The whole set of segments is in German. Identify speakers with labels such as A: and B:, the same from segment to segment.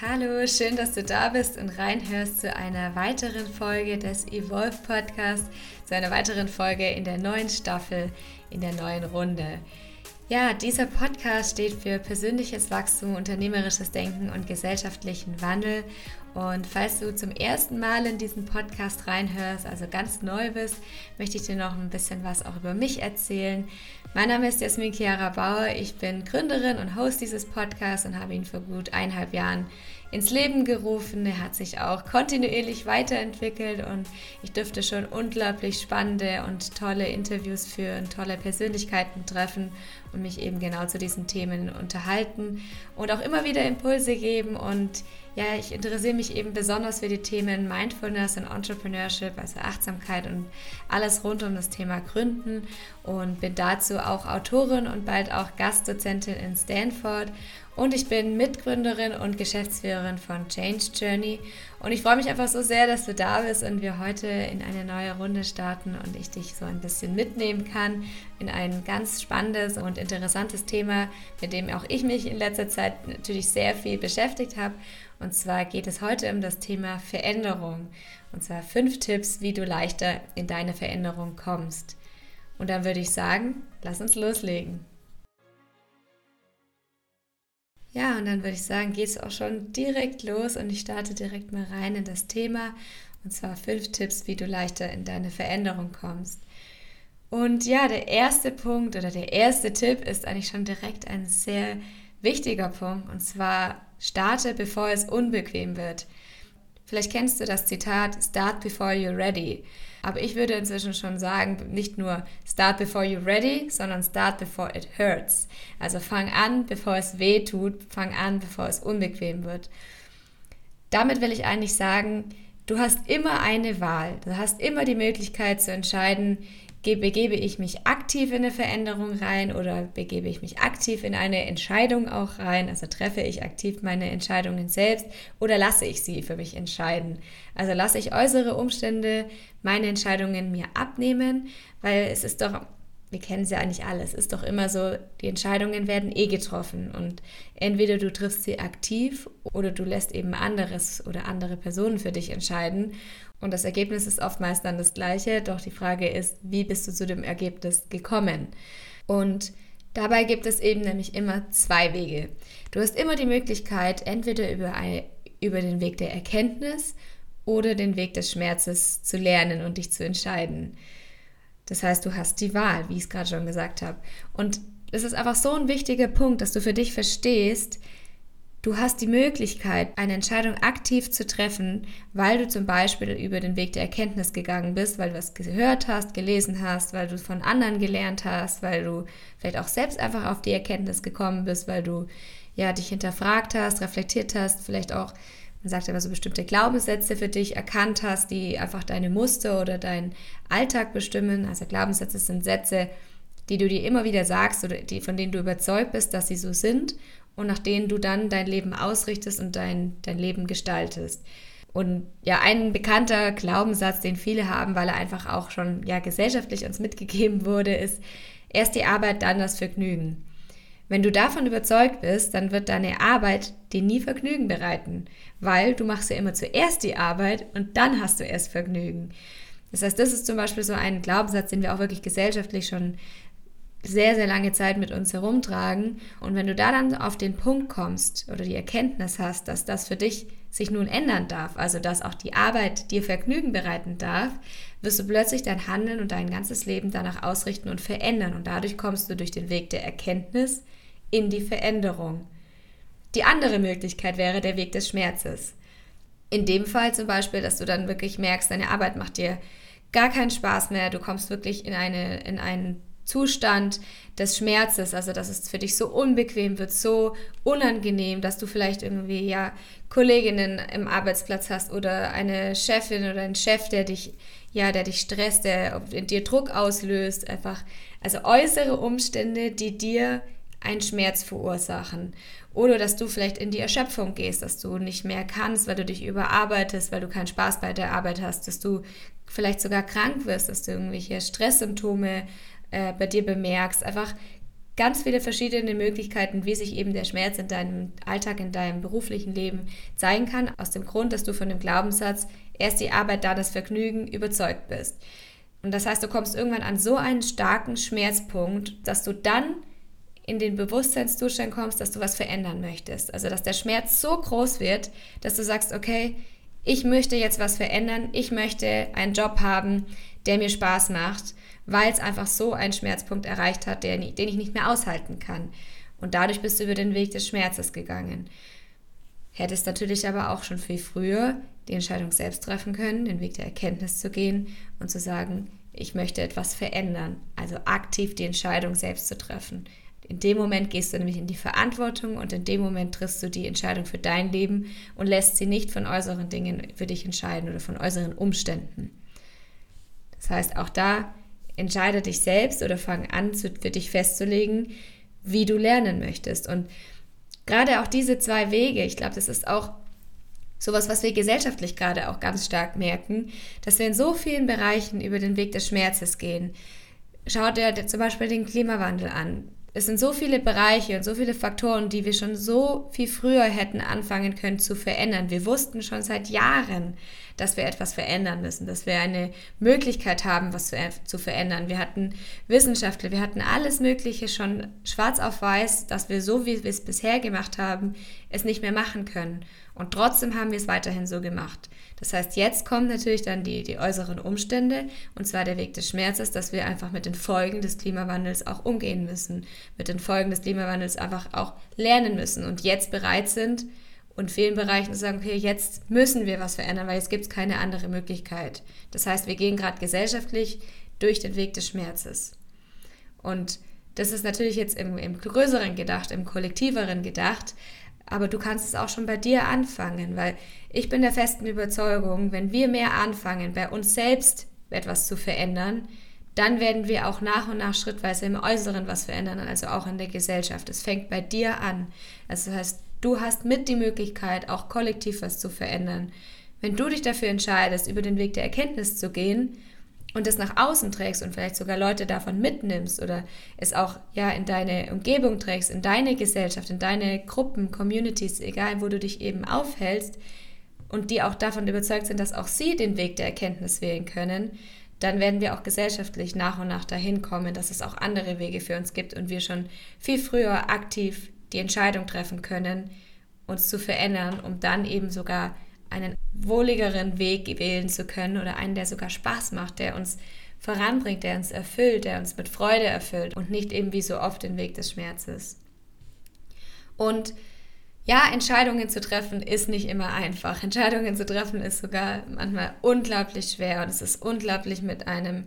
A: Hallo, schön, dass du da bist und reinhörst zu einer weiteren Folge des Evolve Podcasts, zu einer weiteren Folge in der neuen Staffel, in der neuen Runde. Ja, dieser Podcast steht für persönliches Wachstum, unternehmerisches Denken und gesellschaftlichen Wandel. Und falls du zum ersten Mal in diesen Podcast reinhörst, also ganz neu bist, möchte ich dir noch ein bisschen was auch über mich erzählen. Mein Name ist Jasmin Chiara Bauer, ich bin Gründerin und Host dieses Podcasts und habe ihn vor gut eineinhalb Jahren ins Leben gerufen. Er hat sich auch kontinuierlich weiterentwickelt und ich durfte schon unglaublich spannende und tolle Interviews führen, tolle Persönlichkeiten treffen und mich eben genau zu diesen Themen unterhalten und auch immer wieder Impulse geben. Und ja, ich interessiere mich eben besonders für die Themen Mindfulness und Entrepreneurship, also Achtsamkeit und alles rund um das Thema Gründen und bin dazu auch Autorin und bald auch Gastdozentin in Stanford und ich bin Mitgründerin und Geschäftsführerin von Change Journey. Und ich freue mich einfach so sehr, dass du da bist und wir heute in eine neue Runde starten und ich dich so ein bisschen mitnehmen kann in ein ganz spannendes und interessantes Thema, mit dem auch ich mich in letzter Zeit natürlich sehr viel beschäftigt habe. Und zwar geht es heute um das Thema Veränderung. Und zwar fünf Tipps, wie du leichter in deine Veränderung kommst. Und dann würde ich sagen, lass uns loslegen. Ja, und dann würde ich sagen, geht es auch schon direkt los und ich starte direkt mal rein in das Thema. Und zwar fünf Tipps, wie du leichter in deine Veränderung kommst. Und ja, der erste Punkt oder der erste Tipp ist eigentlich schon direkt ein sehr wichtiger Punkt. Und zwar starte, bevor es unbequem wird. Vielleicht kennst du das Zitat, Start before you're ready. Aber ich würde inzwischen schon sagen, nicht nur Start before you're ready, sondern Start before it hurts. Also fang an, bevor es weh tut, fang an, bevor es unbequem wird. Damit will ich eigentlich sagen, du hast immer eine Wahl. Du hast immer die Möglichkeit zu entscheiden, begebe ich mich aktiv in eine Veränderung rein oder begebe ich mich aktiv in eine Entscheidung auch rein? Also treffe ich aktiv meine Entscheidungen selbst oder lasse ich sie für mich entscheiden? Also lasse ich äußere Umstände meine Entscheidungen mir abnehmen, weil es ist doch wir kennen es ja eigentlich alles, ist doch immer so, die Entscheidungen werden eh getroffen und entweder du triffst sie aktiv oder du lässt eben anderes oder andere Personen für dich entscheiden und das Ergebnis ist oftmals dann das gleiche, doch die Frage ist, wie bist du zu dem Ergebnis gekommen? Und dabei gibt es eben nämlich immer zwei Wege. Du hast immer die Möglichkeit, entweder über, ein, über den Weg der Erkenntnis oder den Weg des Schmerzes zu lernen und dich zu entscheiden. Das heißt, du hast die Wahl, wie ich es gerade schon gesagt habe. Und es ist einfach so ein wichtiger Punkt, dass du für dich verstehst, du hast die Möglichkeit, eine Entscheidung aktiv zu treffen, weil du zum Beispiel über den Weg der Erkenntnis gegangen bist, weil du was gehört hast, gelesen hast, weil du von anderen gelernt hast, weil du vielleicht auch selbst einfach auf die Erkenntnis gekommen bist, weil du ja dich hinterfragt hast, reflektiert hast, vielleicht auch man sagt aber so bestimmte Glaubenssätze für dich erkannt hast, die einfach deine Muster oder deinen Alltag bestimmen. Also Glaubenssätze sind Sätze, die du dir immer wieder sagst oder die, von denen du überzeugt bist, dass sie so sind und nach denen du dann dein Leben ausrichtest und dein, dein Leben gestaltest. Und ja, ein bekannter Glaubenssatz, den viele haben, weil er einfach auch schon ja gesellschaftlich uns mitgegeben wurde, ist erst die Arbeit, dann das Vergnügen. Wenn du davon überzeugt bist, dann wird deine Arbeit dir nie Vergnügen bereiten, weil du machst ja immer zuerst die Arbeit und dann hast du erst Vergnügen. Das heißt, das ist zum Beispiel so ein Glaubenssatz, den wir auch wirklich gesellschaftlich schon sehr, sehr lange Zeit mit uns herumtragen. Und wenn du da dann auf den Punkt kommst oder die Erkenntnis hast, dass das für dich sich nun ändern darf, also dass auch die Arbeit dir Vergnügen bereiten darf, wirst du plötzlich dein Handeln und dein ganzes Leben danach ausrichten und verändern. Und dadurch kommst du durch den Weg der Erkenntnis in die Veränderung. Die andere Möglichkeit wäre der Weg des Schmerzes. In dem Fall zum Beispiel, dass du dann wirklich merkst, deine Arbeit macht dir gar keinen Spaß mehr, du kommst wirklich in, eine, in einen Zustand des Schmerzes, also dass es für dich so unbequem wird, so unangenehm, dass du vielleicht irgendwie ja Kolleginnen im Arbeitsplatz hast oder eine Chefin oder einen Chef, der dich ja, der dich stresst, der dir Druck auslöst, einfach also äußere Umstände, die dir einen Schmerz verursachen. Oder dass du vielleicht in die Erschöpfung gehst, dass du nicht mehr kannst, weil du dich überarbeitest, weil du keinen Spaß bei der Arbeit hast, dass du vielleicht sogar krank wirst, dass du irgendwelche Stresssymptome äh, bei dir bemerkst. Einfach ganz viele verschiedene Möglichkeiten, wie sich eben der Schmerz in deinem Alltag, in deinem beruflichen Leben zeigen kann, aus dem Grund, dass du von dem Glaubenssatz erst die Arbeit, da das Vergnügen überzeugt bist. Und das heißt, du kommst irgendwann an so einen starken Schmerzpunkt, dass du dann in den Bewusstseinszustand kommst, dass du was verändern möchtest. Also, dass der Schmerz so groß wird, dass du sagst, okay, ich möchte jetzt was verändern, ich möchte einen Job haben, der mir Spaß macht, weil es einfach so einen Schmerzpunkt erreicht hat, den ich nicht mehr aushalten kann. Und dadurch bist du über den Weg des Schmerzes gegangen. Hättest natürlich aber auch schon viel früher die Entscheidung selbst treffen können, den Weg der Erkenntnis zu gehen und zu sagen, ich möchte etwas verändern. Also aktiv die Entscheidung selbst zu treffen. In dem Moment gehst du nämlich in die Verantwortung und in dem Moment triffst du die Entscheidung für dein Leben und lässt sie nicht von äußeren Dingen für dich entscheiden oder von äußeren Umständen. Das heißt, auch da entscheide dich selbst oder fang an, für dich festzulegen, wie du lernen möchtest. Und gerade auch diese zwei Wege, ich glaube, das ist auch sowas, was wir gesellschaftlich gerade auch ganz stark merken, dass wir in so vielen Bereichen über den Weg des Schmerzes gehen. Schau dir zum Beispiel den Klimawandel an es sind so viele Bereiche und so viele Faktoren, die wir schon so viel früher hätten anfangen können zu verändern. Wir wussten schon seit Jahren, dass wir etwas verändern müssen, dass wir eine Möglichkeit haben, was zu, verändern. Wir hatten Wissenschaftler, wir hatten alles Mögliche schon schwarz auf weiß, dass wir so, wie wir es bisher gemacht haben, es nicht mehr machen können. Und trotzdem haben wir es weiterhin so gemacht. Das heißt, jetzt kommen natürlich dann die, die äußeren Umstände, und zwar der Weg des Schmerzes, dass wir einfach mit den Folgen des Klimawandels auch umgehen müssen, mit den Folgen des Klimawandels einfach auch lernen müssen und jetzt bereit sind und vielen Bereichen zu sagen, okay, jetzt müssen wir was verändern, weil jetzt gibt es keine andere Möglichkeit. Das heißt, wir gehen gerade gesellschaftlich durch den Weg des Schmerzes. Und das ist natürlich jetzt im, im größeren gedacht, im kollektiveren gedacht, aber du kannst es auch schon bei dir anfangen, weil ich bin der festen Überzeugung, wenn wir mehr anfangen, bei uns selbst etwas zu verändern, dann werden wir auch nach und nach schrittweise im Äußeren was verändern, also auch in der Gesellschaft. Es fängt bei dir an. Also das heißt, du hast mit die Möglichkeit, auch kollektiv was zu verändern. Wenn du dich dafür entscheidest, über den Weg der Erkenntnis zu gehen, und das nach außen trägst und vielleicht sogar Leute davon mitnimmst oder es auch ja in deine Umgebung trägst, in deine Gesellschaft, in deine Gruppen, Communities, egal wo du dich eben aufhältst und die auch davon überzeugt sind, dass auch sie den Weg der Erkenntnis wählen können, dann werden wir auch gesellschaftlich nach und nach dahin kommen, dass es auch andere Wege für uns gibt und wir schon viel früher aktiv die Entscheidung treffen können, uns zu verändern, um dann eben sogar einen wohligeren Weg wählen zu können oder einen, der sogar Spaß macht, der uns voranbringt, der uns erfüllt, der uns mit Freude erfüllt und nicht eben wie so oft den Weg des Schmerzes. Und ja, Entscheidungen zu treffen ist nicht immer einfach. Entscheidungen zu treffen ist sogar manchmal unglaublich schwer und es ist unglaublich mit einem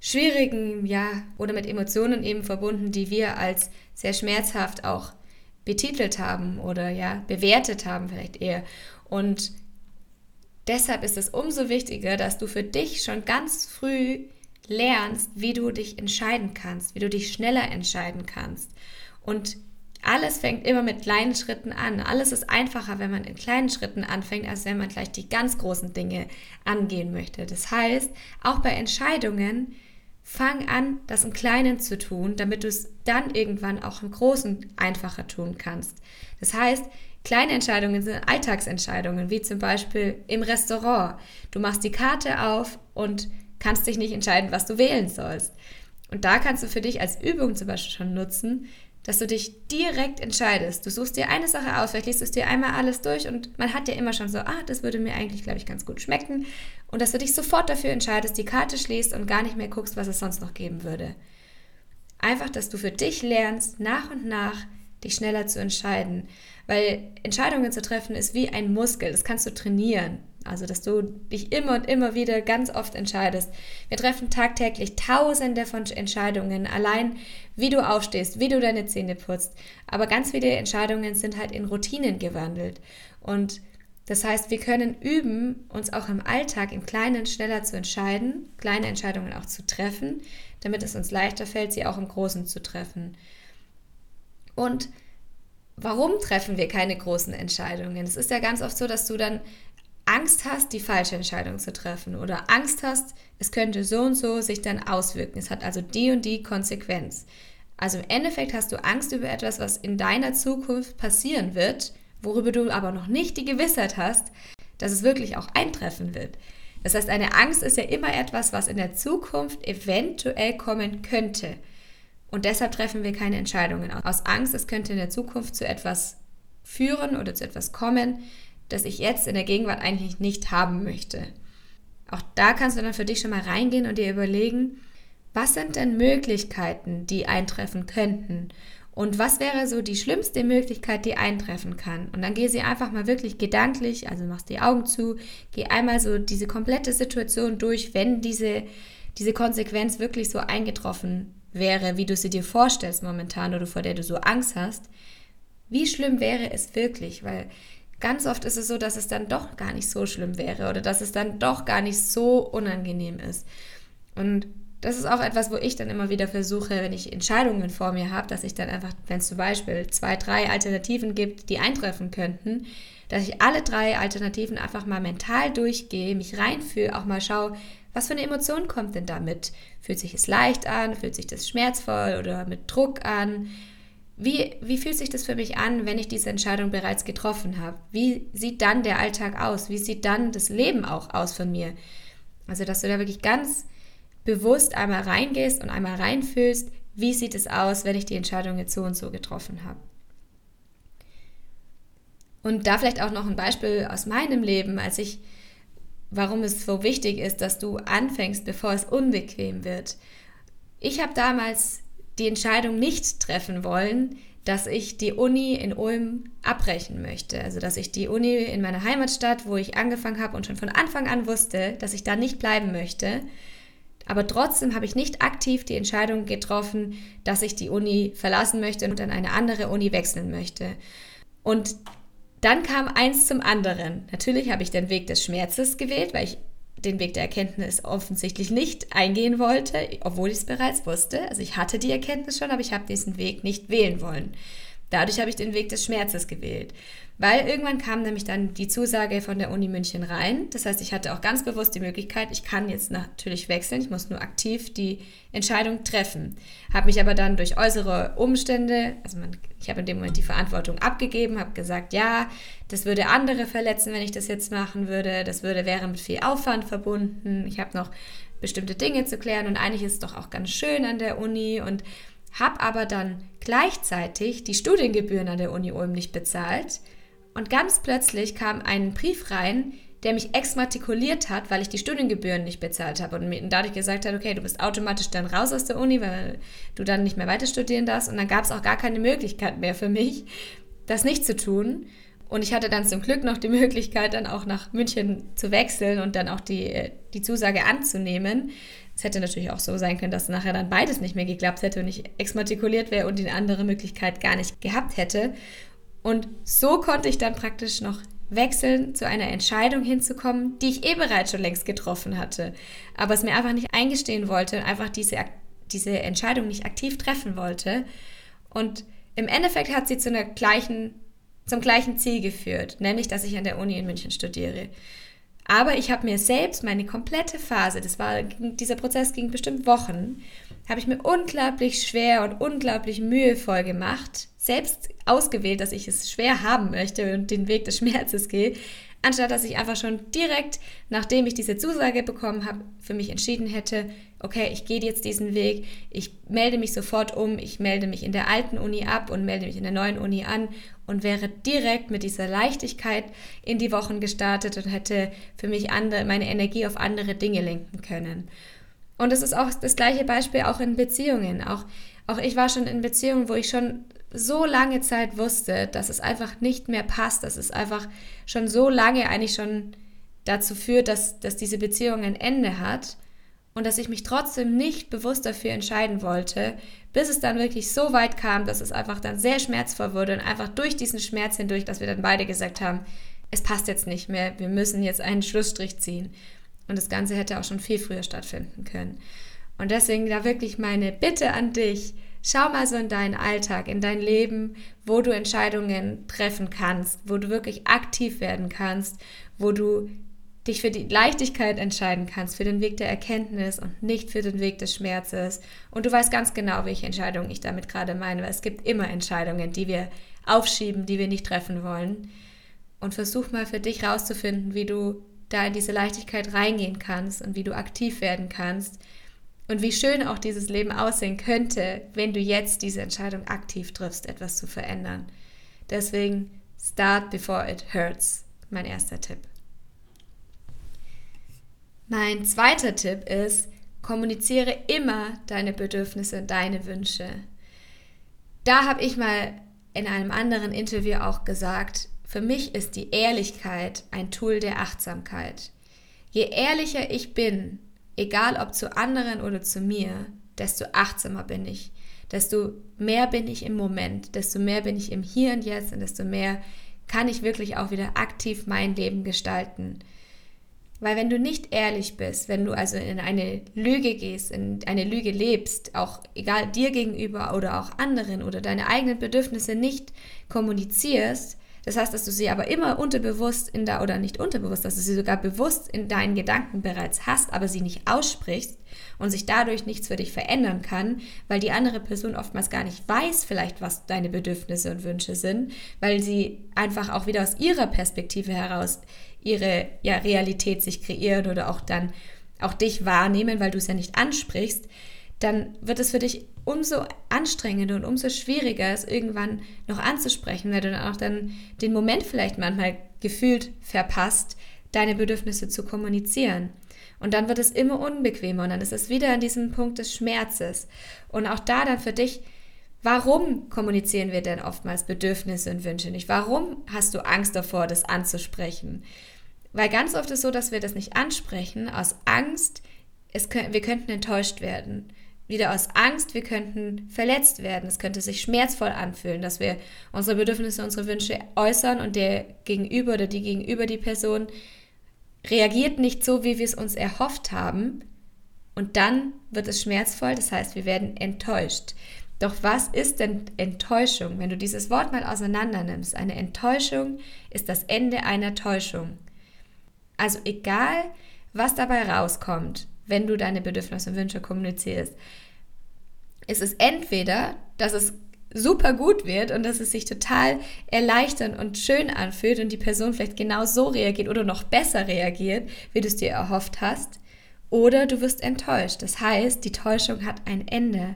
A: schwierigen, ja, oder mit Emotionen eben verbunden, die wir als sehr schmerzhaft auch betitelt haben oder ja, bewertet haben vielleicht eher. Und deshalb ist es umso wichtiger, dass du für dich schon ganz früh lernst, wie du dich entscheiden kannst, wie du dich schneller entscheiden kannst. Und alles fängt immer mit kleinen Schritten an. Alles ist einfacher, wenn man in kleinen Schritten anfängt, als wenn man gleich die ganz großen Dinge angehen möchte. Das heißt, auch bei Entscheidungen, fang an, das im Kleinen zu tun, damit du es dann irgendwann auch im Großen einfacher tun kannst. Das heißt, Kleine Entscheidungen sind Alltagsentscheidungen, wie zum Beispiel im Restaurant. Du machst die Karte auf und kannst dich nicht entscheiden, was du wählen sollst. Und da kannst du für dich als Übung zum Beispiel schon nutzen, dass du dich direkt entscheidest. Du suchst dir eine Sache aus, vielleicht liest du es dir einmal alles durch und man hat ja immer schon so, ah, das würde mir eigentlich, glaube ich, ganz gut schmecken. Und dass du dich sofort dafür entscheidest, die Karte schließt und gar nicht mehr guckst, was es sonst noch geben würde. Einfach, dass du für dich lernst, nach und nach dich schneller zu entscheiden. Weil Entscheidungen zu treffen ist wie ein Muskel, das kannst du trainieren. Also, dass du dich immer und immer wieder ganz oft entscheidest. Wir treffen tagtäglich tausende von Entscheidungen, allein wie du aufstehst, wie du deine Zähne putzt. Aber ganz viele Entscheidungen sind halt in Routinen gewandelt. Und das heißt, wir können üben, uns auch im Alltag im Kleinen schneller zu entscheiden, kleine Entscheidungen auch zu treffen, damit es uns leichter fällt, sie auch im Großen zu treffen. Und warum treffen wir keine großen Entscheidungen? Es ist ja ganz oft so, dass du dann Angst hast, die falsche Entscheidung zu treffen oder Angst hast, es könnte so und so sich dann auswirken. Es hat also die und die Konsequenz. Also im Endeffekt hast du Angst über etwas, was in deiner Zukunft passieren wird, worüber du aber noch nicht die Gewissheit hast, dass es wirklich auch eintreffen wird. Das heißt, eine Angst ist ja immer etwas, was in der Zukunft eventuell kommen könnte. Und deshalb treffen wir keine Entscheidungen aus Angst. Es könnte in der Zukunft zu etwas führen oder zu etwas kommen, das ich jetzt in der Gegenwart eigentlich nicht haben möchte. Auch da kannst du dann für dich schon mal reingehen und dir überlegen, was sind denn Möglichkeiten, die eintreffen könnten? Und was wäre so die schlimmste Möglichkeit, die eintreffen kann? Und dann geh sie einfach mal wirklich gedanklich, also machst die Augen zu, geh einmal so diese komplette Situation durch, wenn diese, diese Konsequenz wirklich so eingetroffen wäre, wie du sie dir vorstellst momentan oder vor der du so Angst hast. Wie schlimm wäre es wirklich? Weil ganz oft ist es so, dass es dann doch gar nicht so schlimm wäre oder dass es dann doch gar nicht so unangenehm ist. Und das ist auch etwas, wo ich dann immer wieder versuche, wenn ich Entscheidungen vor mir habe, dass ich dann einfach, wenn es zum Beispiel zwei, drei Alternativen gibt, die eintreffen könnten, dass ich alle drei Alternativen einfach mal mental durchgehe, mich reinfühle, auch mal schaue, was für eine Emotion kommt denn damit? Fühlt sich es leicht an? Fühlt sich das schmerzvoll oder mit Druck an? Wie, wie fühlt sich das für mich an, wenn ich diese Entscheidung bereits getroffen habe? Wie sieht dann der Alltag aus? Wie sieht dann das Leben auch aus von mir? Also, dass du da wirklich ganz bewusst einmal reingehst und einmal reinfühlst, wie sieht es aus, wenn ich die Entscheidung jetzt so und so getroffen habe. Und da vielleicht auch noch ein Beispiel aus meinem Leben, als ich, warum es so wichtig ist, dass du anfängst, bevor es unbequem wird. Ich habe damals die Entscheidung nicht treffen wollen, dass ich die Uni in Ulm abbrechen möchte. Also dass ich die Uni in meiner Heimatstadt, wo ich angefangen habe und schon von Anfang an wusste, dass ich da nicht bleiben möchte, aber trotzdem habe ich nicht aktiv die Entscheidung getroffen, dass ich die Uni verlassen möchte und an eine andere Uni wechseln möchte. Und dann kam eins zum anderen. Natürlich habe ich den Weg des Schmerzes gewählt, weil ich den Weg der Erkenntnis offensichtlich nicht eingehen wollte, obwohl ich es bereits wusste. Also ich hatte die Erkenntnis schon, aber ich habe diesen Weg nicht wählen wollen. Dadurch habe ich den Weg des Schmerzes gewählt. Weil irgendwann kam nämlich dann die Zusage von der Uni München rein. Das heißt, ich hatte auch ganz bewusst die Möglichkeit, ich kann jetzt natürlich wechseln, ich muss nur aktiv die Entscheidung treffen. Habe mich aber dann durch äußere Umstände, also man, ich habe in dem Moment die Verantwortung abgegeben, habe gesagt, ja, das würde andere verletzen, wenn ich das jetzt machen würde. Das würde wäre mit viel Aufwand verbunden. Ich habe noch bestimmte Dinge zu klären und eigentlich ist es doch auch ganz schön an der Uni und habe aber dann gleichzeitig die Studiengebühren an der Uni Ulm nicht bezahlt und ganz plötzlich kam ein Brief rein, der mich exmatrikuliert hat, weil ich die Studiengebühren nicht bezahlt habe und mir dadurch gesagt hat, okay, du bist automatisch dann raus aus der Uni, weil du dann nicht mehr weiter studieren darfst. Und dann gab es auch gar keine Möglichkeit mehr für mich, das nicht zu tun. Und ich hatte dann zum Glück noch die Möglichkeit, dann auch nach München zu wechseln und dann auch die, die Zusage anzunehmen. Es hätte natürlich auch so sein können, dass nachher dann beides nicht mehr geklappt hätte und ich exmatrikuliert wäre und die andere Möglichkeit gar nicht gehabt hätte. Und so konnte ich dann praktisch noch wechseln, zu einer Entscheidung hinzukommen, die ich eh bereits schon längst getroffen hatte, aber es mir einfach nicht eingestehen wollte, einfach diese, diese Entscheidung nicht aktiv treffen wollte. Und im Endeffekt hat sie zu einer gleichen, zum gleichen Ziel geführt, nämlich, dass ich an der Uni in München studiere. Aber ich habe mir selbst meine komplette Phase, das war, dieser Prozess ging bestimmt Wochen, habe ich mir unglaublich schwer und unglaublich mühevoll gemacht, selbst ausgewählt, dass ich es schwer haben möchte und den Weg des Schmerzes gehe, anstatt dass ich einfach schon direkt, nachdem ich diese Zusage bekommen habe, für mich entschieden hätte, okay, ich gehe jetzt diesen Weg, ich melde mich sofort um, ich melde mich in der alten Uni ab und melde mich in der neuen Uni an und wäre direkt mit dieser Leichtigkeit in die Wochen gestartet und hätte für mich andere, meine Energie auf andere Dinge lenken können. Und es ist auch das gleiche Beispiel auch in Beziehungen. Auch, auch ich war schon in Beziehungen, wo ich schon so lange Zeit wusste, dass es einfach nicht mehr passt, dass es einfach schon so lange eigentlich schon dazu führt, dass, dass diese Beziehung ein Ende hat und dass ich mich trotzdem nicht bewusst dafür entscheiden wollte, bis es dann wirklich so weit kam, dass es einfach dann sehr schmerzvoll wurde und einfach durch diesen Schmerz hindurch, dass wir dann beide gesagt haben, es passt jetzt nicht mehr, wir müssen jetzt einen Schlussstrich ziehen. Und das Ganze hätte auch schon viel früher stattfinden können. Und deswegen da wirklich meine Bitte an dich, schau mal so in deinen Alltag, in dein Leben, wo du Entscheidungen treffen kannst, wo du wirklich aktiv werden kannst, wo du dich für die Leichtigkeit entscheiden kannst, für den Weg der Erkenntnis und nicht für den Weg des Schmerzes. Und du weißt ganz genau, welche Entscheidung ich damit gerade meine, weil es gibt immer Entscheidungen, die wir aufschieben, die wir nicht treffen wollen. Und versuch mal für dich rauszufinden, wie du da in diese Leichtigkeit reingehen kannst und wie du aktiv werden kannst und wie schön auch dieses Leben aussehen könnte, wenn du jetzt diese Entscheidung aktiv triffst, etwas zu verändern. Deswegen start before it hurts, mein erster Tipp. Mein zweiter Tipp ist, kommuniziere immer deine Bedürfnisse und deine Wünsche. Da habe ich mal in einem anderen Interview auch gesagt, für mich ist die Ehrlichkeit ein Tool der Achtsamkeit. Je ehrlicher ich bin, egal ob zu anderen oder zu mir, desto achtsamer bin ich, desto mehr bin ich im Moment, desto mehr bin ich im Hier und Jetzt und desto mehr kann ich wirklich auch wieder aktiv mein Leben gestalten. Weil wenn du nicht ehrlich bist, wenn du also in eine Lüge gehst, in eine Lüge lebst, auch egal dir gegenüber oder auch anderen oder deine eigenen Bedürfnisse nicht kommunizierst, das heißt, dass du sie aber immer unterbewusst in der, oder nicht unterbewusst, dass du sie sogar bewusst in deinen Gedanken bereits hast, aber sie nicht aussprichst und sich dadurch nichts für dich verändern kann, weil die andere Person oftmals gar nicht weiß vielleicht, was deine Bedürfnisse und Wünsche sind, weil sie einfach auch wieder aus ihrer Perspektive heraus ihre ja, Realität sich kreieren oder auch dann auch dich wahrnehmen, weil du es ja nicht ansprichst, dann wird es für dich umso anstrengender und umso schwieriger, es irgendwann noch anzusprechen, weil du dann auch dann den Moment vielleicht manchmal gefühlt verpasst, deine Bedürfnisse zu kommunizieren. Und dann wird es immer unbequemer und dann ist es wieder an diesem Punkt des Schmerzes. Und auch da dann für dich, warum kommunizieren wir denn oftmals Bedürfnisse und Wünsche nicht? Warum hast du Angst davor, das anzusprechen? Weil ganz oft ist es so, dass wir das nicht ansprechen, aus Angst, es, wir könnten enttäuscht werden wieder aus Angst, wir könnten verletzt werden. Es könnte sich schmerzvoll anfühlen, dass wir unsere Bedürfnisse, unsere Wünsche äußern und der Gegenüber oder die Gegenüber die Person reagiert nicht so, wie wir es uns erhofft haben. Und dann wird es schmerzvoll, das heißt, wir werden enttäuscht. Doch was ist denn Enttäuschung, wenn du dieses Wort mal auseinander nimmst? Eine Enttäuschung ist das Ende einer Täuschung. Also egal, was dabei rauskommt, wenn du deine Bedürfnisse und Wünsche kommunizierst, ist es entweder, dass es super gut wird und dass es sich total erleichtern und schön anfühlt und die Person vielleicht genau so reagiert oder noch besser reagiert, wie du es dir erhofft hast, oder du wirst enttäuscht. Das heißt, die Täuschung hat ein Ende.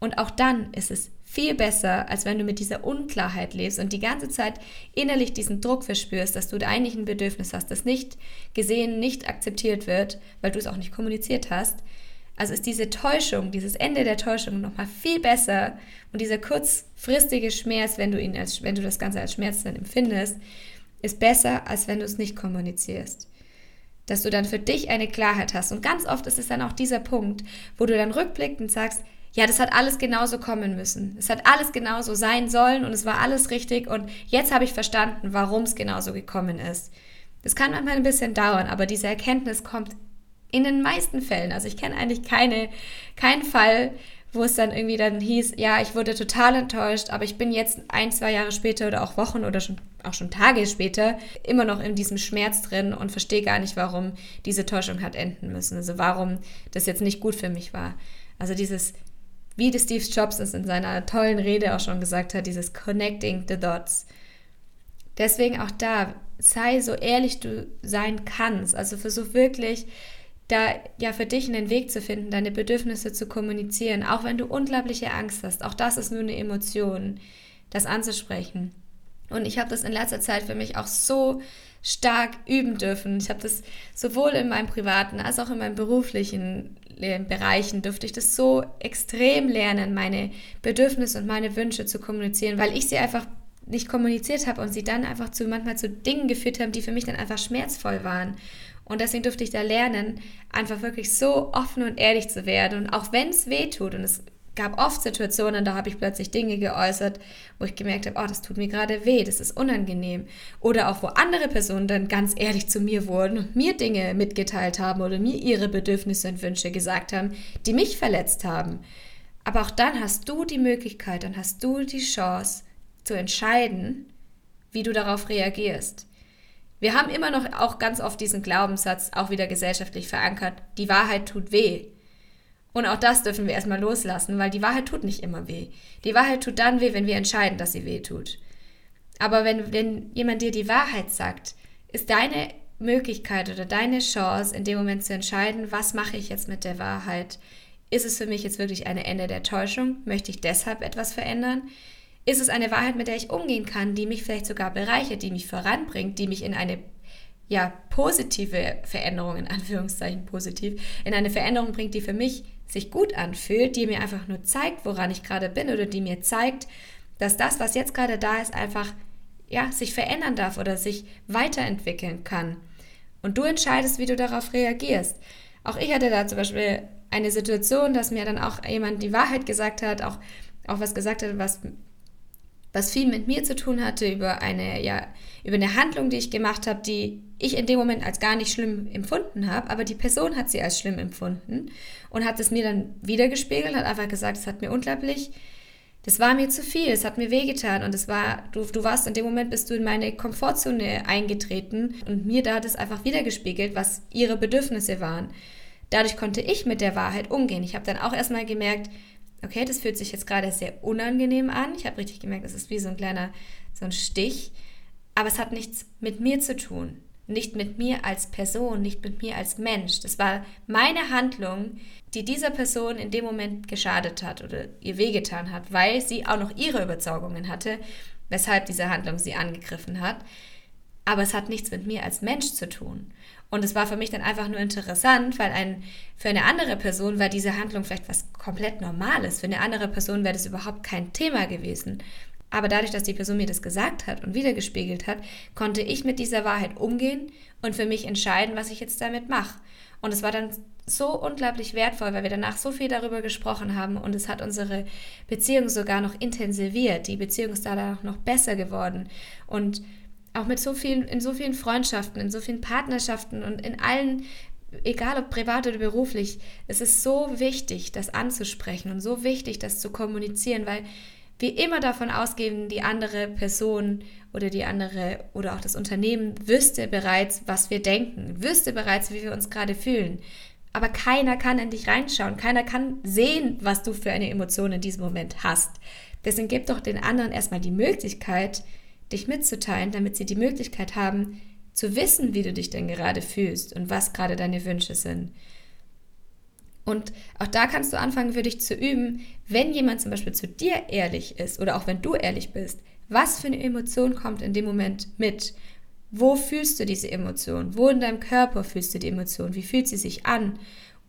A: Und auch dann ist es viel besser, als wenn du mit dieser Unklarheit lebst und die ganze Zeit innerlich diesen Druck verspürst, dass du eigentlich ein Bedürfnis hast, das nicht gesehen, nicht akzeptiert wird, weil du es auch nicht kommuniziert hast. Also ist diese Täuschung, dieses Ende der Täuschung nochmal viel besser und dieser kurzfristige Schmerz, wenn du ihn als, wenn du das Ganze als Schmerz dann empfindest, ist besser, als wenn du es nicht kommunizierst. Dass du dann für dich eine Klarheit hast. Und ganz oft ist es dann auch dieser Punkt, wo du dann rückblickend sagst, ja, das hat alles genauso kommen müssen. Es hat alles genauso sein sollen und es war alles richtig und jetzt habe ich verstanden, warum es genauso gekommen ist. Das kann manchmal ein bisschen dauern, aber diese Erkenntnis kommt in den meisten Fällen. Also ich kenne eigentlich keine, keinen Fall, wo es dann irgendwie dann hieß, ja, ich wurde total enttäuscht, aber ich bin jetzt ein, zwei Jahre später oder auch Wochen oder schon, auch schon Tage später immer noch in diesem Schmerz drin und verstehe gar nicht, warum diese Täuschung hat enden müssen. Also warum das jetzt nicht gut für mich war. Also dieses wie die Steve Jobs es in seiner tollen Rede auch schon gesagt hat, dieses Connecting the Dots. Deswegen auch da, sei so ehrlich du sein kannst. Also versuch wirklich, da ja für dich einen Weg zu finden, deine Bedürfnisse zu kommunizieren, auch wenn du unglaubliche Angst hast. Auch das ist nur eine Emotion, das anzusprechen. Und ich habe das in letzter Zeit für mich auch so stark üben dürfen. Ich habe das sowohl in meinem privaten als auch in meinem beruflichen Bereichen durfte ich das so extrem lernen, meine Bedürfnisse und meine Wünsche zu kommunizieren, weil ich sie einfach nicht kommuniziert habe und sie dann einfach zu manchmal zu Dingen geführt haben, die für mich dann einfach schmerzvoll waren. Und deswegen durfte ich da lernen, einfach wirklich so offen und ehrlich zu werden. Und auch wenn es weh tut, und es gab oft Situationen, da habe ich plötzlich Dinge geäußert, wo ich gemerkt habe, oh, das tut mir gerade weh, das ist unangenehm. Oder auch, wo andere Personen dann ganz ehrlich zu mir wurden und mir Dinge mitgeteilt haben oder mir ihre Bedürfnisse und Wünsche gesagt haben, die mich verletzt haben. Aber auch dann hast du die Möglichkeit, dann hast du die Chance zu entscheiden, wie du darauf reagierst. Wir haben immer noch auch ganz oft diesen Glaubenssatz, auch wieder gesellschaftlich verankert, die Wahrheit tut weh. Und auch das dürfen wir erstmal loslassen, weil die Wahrheit tut nicht immer weh. Die Wahrheit tut dann weh, wenn wir entscheiden, dass sie weh tut. Aber wenn, wenn jemand dir die Wahrheit sagt, ist deine Möglichkeit oder deine Chance, in dem Moment zu entscheiden, was mache ich jetzt mit der Wahrheit? Ist es für mich jetzt wirklich ein Ende der Täuschung? Möchte ich deshalb etwas verändern? Ist es eine Wahrheit, mit der ich umgehen kann, die mich vielleicht sogar bereichert, die mich voranbringt, die mich in eine ja, positive Veränderung, in Anführungszeichen positiv, in eine Veränderung bringt, die für mich sich gut anfühlt, die mir einfach nur zeigt, woran ich gerade bin oder die mir zeigt, dass das, was jetzt gerade da ist, einfach ja, sich verändern darf oder sich weiterentwickeln kann. Und du entscheidest, wie du darauf reagierst. Auch ich hatte da zum Beispiel eine Situation, dass mir dann auch jemand die Wahrheit gesagt hat, auch, auch was gesagt hat, was was viel mit mir zu tun hatte, über eine, ja, über eine Handlung, die ich gemacht habe, die ich in dem Moment als gar nicht schlimm empfunden habe, aber die Person hat sie als schlimm empfunden und hat es mir dann wiedergespiegelt, hat einfach gesagt, es hat mir unglaublich, das war mir zu viel, es hat mir wehgetan und es war, du, du warst in dem Moment, bist du in meine Komfortzone eingetreten und mir da hat es einfach wiedergespiegelt, was ihre Bedürfnisse waren. Dadurch konnte ich mit der Wahrheit umgehen. Ich habe dann auch erstmal gemerkt, okay, das fühlt sich jetzt gerade sehr unangenehm an. Ich habe richtig gemerkt, es ist wie so ein kleiner, so ein Stich. Aber es hat nichts mit mir zu tun. Nicht mit mir als Person, nicht mit mir als Mensch. Das war meine Handlung, die dieser Person in dem Moment geschadet hat oder ihr wehgetan hat, weil sie auch noch ihre Überzeugungen hatte, weshalb diese Handlung sie angegriffen hat. Aber es hat nichts mit mir als Mensch zu tun. Und es war für mich dann einfach nur interessant, weil ein, für eine andere Person war diese Handlung vielleicht was komplett Normales. Für eine andere Person wäre das überhaupt kein Thema gewesen. Aber dadurch, dass die Person mir das gesagt hat und wiedergespiegelt hat, konnte ich mit dieser Wahrheit umgehen und für mich entscheiden, was ich jetzt damit mache. Und es war dann so unglaublich wertvoll, weil wir danach so viel darüber gesprochen haben und es hat unsere Beziehung sogar noch intensiviert. Die Beziehung ist dadurch noch besser geworden. Und auch mit so vielen, in so vielen Freundschaften, in so vielen Partnerschaften und in allen, egal ob privat oder beruflich, es ist so wichtig, das anzusprechen und so wichtig, das zu kommunizieren, weil wir immer davon ausgehen, die andere Person oder die andere oder auch das Unternehmen wüsste bereits, was wir denken, wüsste bereits, wie wir uns gerade fühlen. Aber keiner kann in dich reinschauen, keiner kann sehen, was du für eine Emotion in diesem Moment hast. Deswegen gib doch den anderen erstmal die Möglichkeit, dich mitzuteilen, damit sie die Möglichkeit haben, zu wissen, wie du dich denn gerade fühlst und was gerade deine Wünsche sind. Und auch da kannst du anfangen, für dich zu üben, wenn jemand zum Beispiel zu dir ehrlich ist oder auch wenn du ehrlich bist, was für eine Emotion kommt in dem Moment mit? Wo fühlst du diese Emotion? Wo in deinem Körper fühlst du die Emotion? Wie fühlt sie sich an?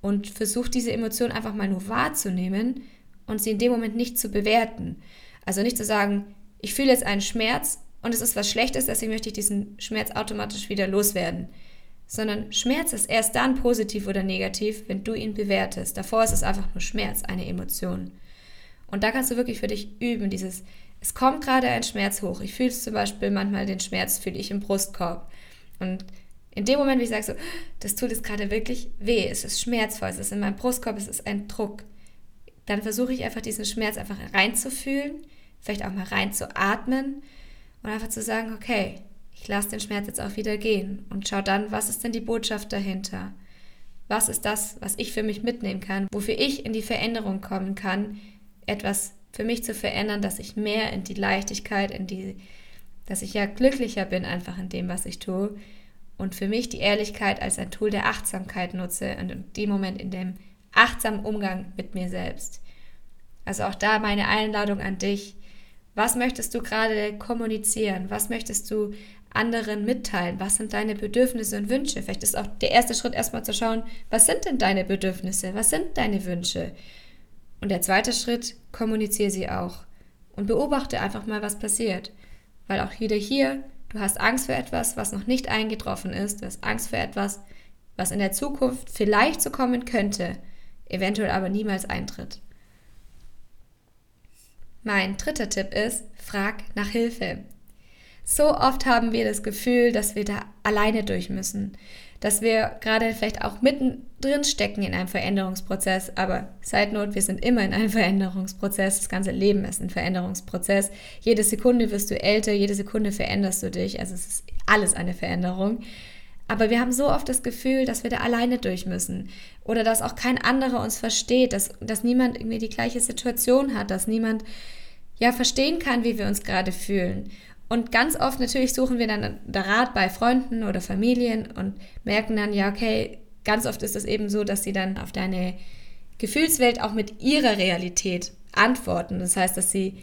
A: Und versuch diese Emotion einfach mal nur wahrzunehmen und sie in dem Moment nicht zu bewerten. Also nicht zu sagen, ich fühle jetzt einen Schmerz und es ist was Schlechtes, deswegen möchte ich diesen Schmerz automatisch wieder loswerden. Sondern Schmerz ist erst dann positiv oder negativ, wenn du ihn bewertest. Davor ist es einfach nur Schmerz, eine Emotion. Und da kannst du wirklich für dich üben, dieses, es kommt gerade ein Schmerz hoch. Ich fühle zum Beispiel manchmal, den Schmerz fühle ich im Brustkorb. Und in dem Moment, wie ich sage so, das tut es gerade wirklich weh, es ist schmerzvoll, es ist in meinem Brustkorb, es ist ein Druck, dann versuche ich einfach diesen Schmerz einfach reinzufühlen, vielleicht auch mal reinzuatmen und einfach zu sagen, okay, ich lasse den Schmerz jetzt auch wieder gehen und schau dann, was ist denn die Botschaft dahinter? Was ist das, was ich für mich mitnehmen kann, wofür ich in die Veränderung kommen kann, etwas für mich zu verändern, dass ich mehr in die Leichtigkeit, in die, dass ich ja glücklicher bin einfach in dem, was ich tue und für mich die Ehrlichkeit als ein Tool der Achtsamkeit nutze und in dem Moment in dem achtsamen Umgang mit mir selbst. Also auch da meine Einladung an dich, was möchtest du gerade kommunizieren? Was möchtest du anderen mitteilen? Was sind deine Bedürfnisse und Wünsche? Vielleicht ist auch der erste Schritt erstmal zu schauen, was sind denn deine Bedürfnisse? Was sind deine Wünsche? Und der zweite Schritt, kommuniziere sie auch und beobachte einfach mal, was passiert. Weil auch wieder hier, du hast Angst vor etwas, was noch nicht eingetroffen ist. Du hast Angst vor etwas, was in der Zukunft vielleicht so kommen könnte, eventuell aber niemals eintritt. Mein dritter Tipp ist, frag nach Hilfe. So oft haben wir das Gefühl, dass wir da alleine durch müssen, dass wir gerade vielleicht auch mittendrin stecken in einem Veränderungsprozess. Aber Side Note, wir sind immer in einem Veränderungsprozess. Das ganze Leben ist ein Veränderungsprozess. Jede Sekunde wirst du älter, jede Sekunde veränderst du dich. Also es ist alles eine Veränderung. Aber wir haben so oft das Gefühl, dass wir da alleine durch müssen. Oder dass auch kein anderer uns versteht, dass, dass niemand irgendwie die gleiche Situation hat, dass niemand ja verstehen kann, wie wir uns gerade fühlen. Und ganz oft natürlich suchen wir dann Rat bei Freunden oder Familien und merken dann, ja, okay, ganz oft ist es eben so, dass sie dann auf deine Gefühlswelt auch mit ihrer Realität antworten. Das heißt, dass sie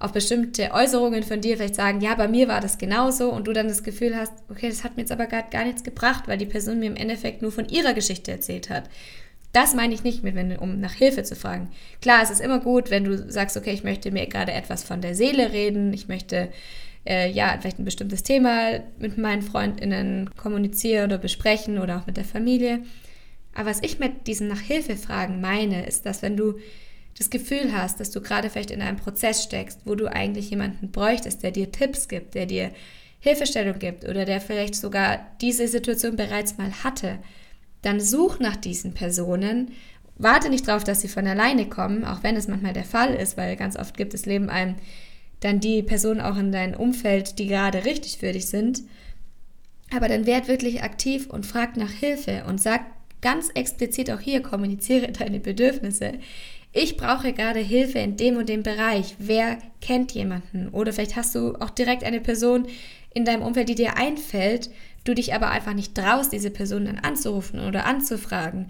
A: auf bestimmte Äußerungen von dir vielleicht sagen, ja, bei mir war das genauso und du dann das Gefühl hast, okay, das hat mir jetzt aber gar, gar nichts gebracht, weil die Person mir im Endeffekt nur von ihrer Geschichte erzählt hat. Das meine ich nicht mit, wenn, um nach Hilfe zu fragen. Klar, es ist immer gut, wenn du sagst, okay, ich möchte mir gerade etwas von der Seele reden, ich möchte äh, ja, vielleicht ein bestimmtes Thema mit meinen FreundInnen kommunizieren oder besprechen oder auch mit der Familie. Aber was ich mit diesem nach Hilfe fragen meine, ist, dass wenn du das Gefühl hast, dass du gerade vielleicht in einem Prozess steckst, wo du eigentlich jemanden bräuchtest, der dir Tipps gibt, der dir Hilfestellung gibt oder der vielleicht sogar diese Situation bereits mal hatte, dann such nach diesen Personen. Warte nicht darauf, dass sie von alleine kommen, auch wenn es manchmal der Fall ist, weil ganz oft gibt es Leben einem dann die Personen auch in deinem Umfeld, die gerade richtig für dich sind. Aber dann werd wirklich aktiv und frag nach Hilfe und sag ganz explizit auch hier, kommuniziere deine Bedürfnisse. Ich brauche gerade Hilfe in dem und dem Bereich. Wer kennt jemanden? Oder vielleicht hast du auch direkt eine Person in deinem Umfeld, die dir einfällt, du dich aber einfach nicht traust, diese Person dann anzurufen oder anzufragen.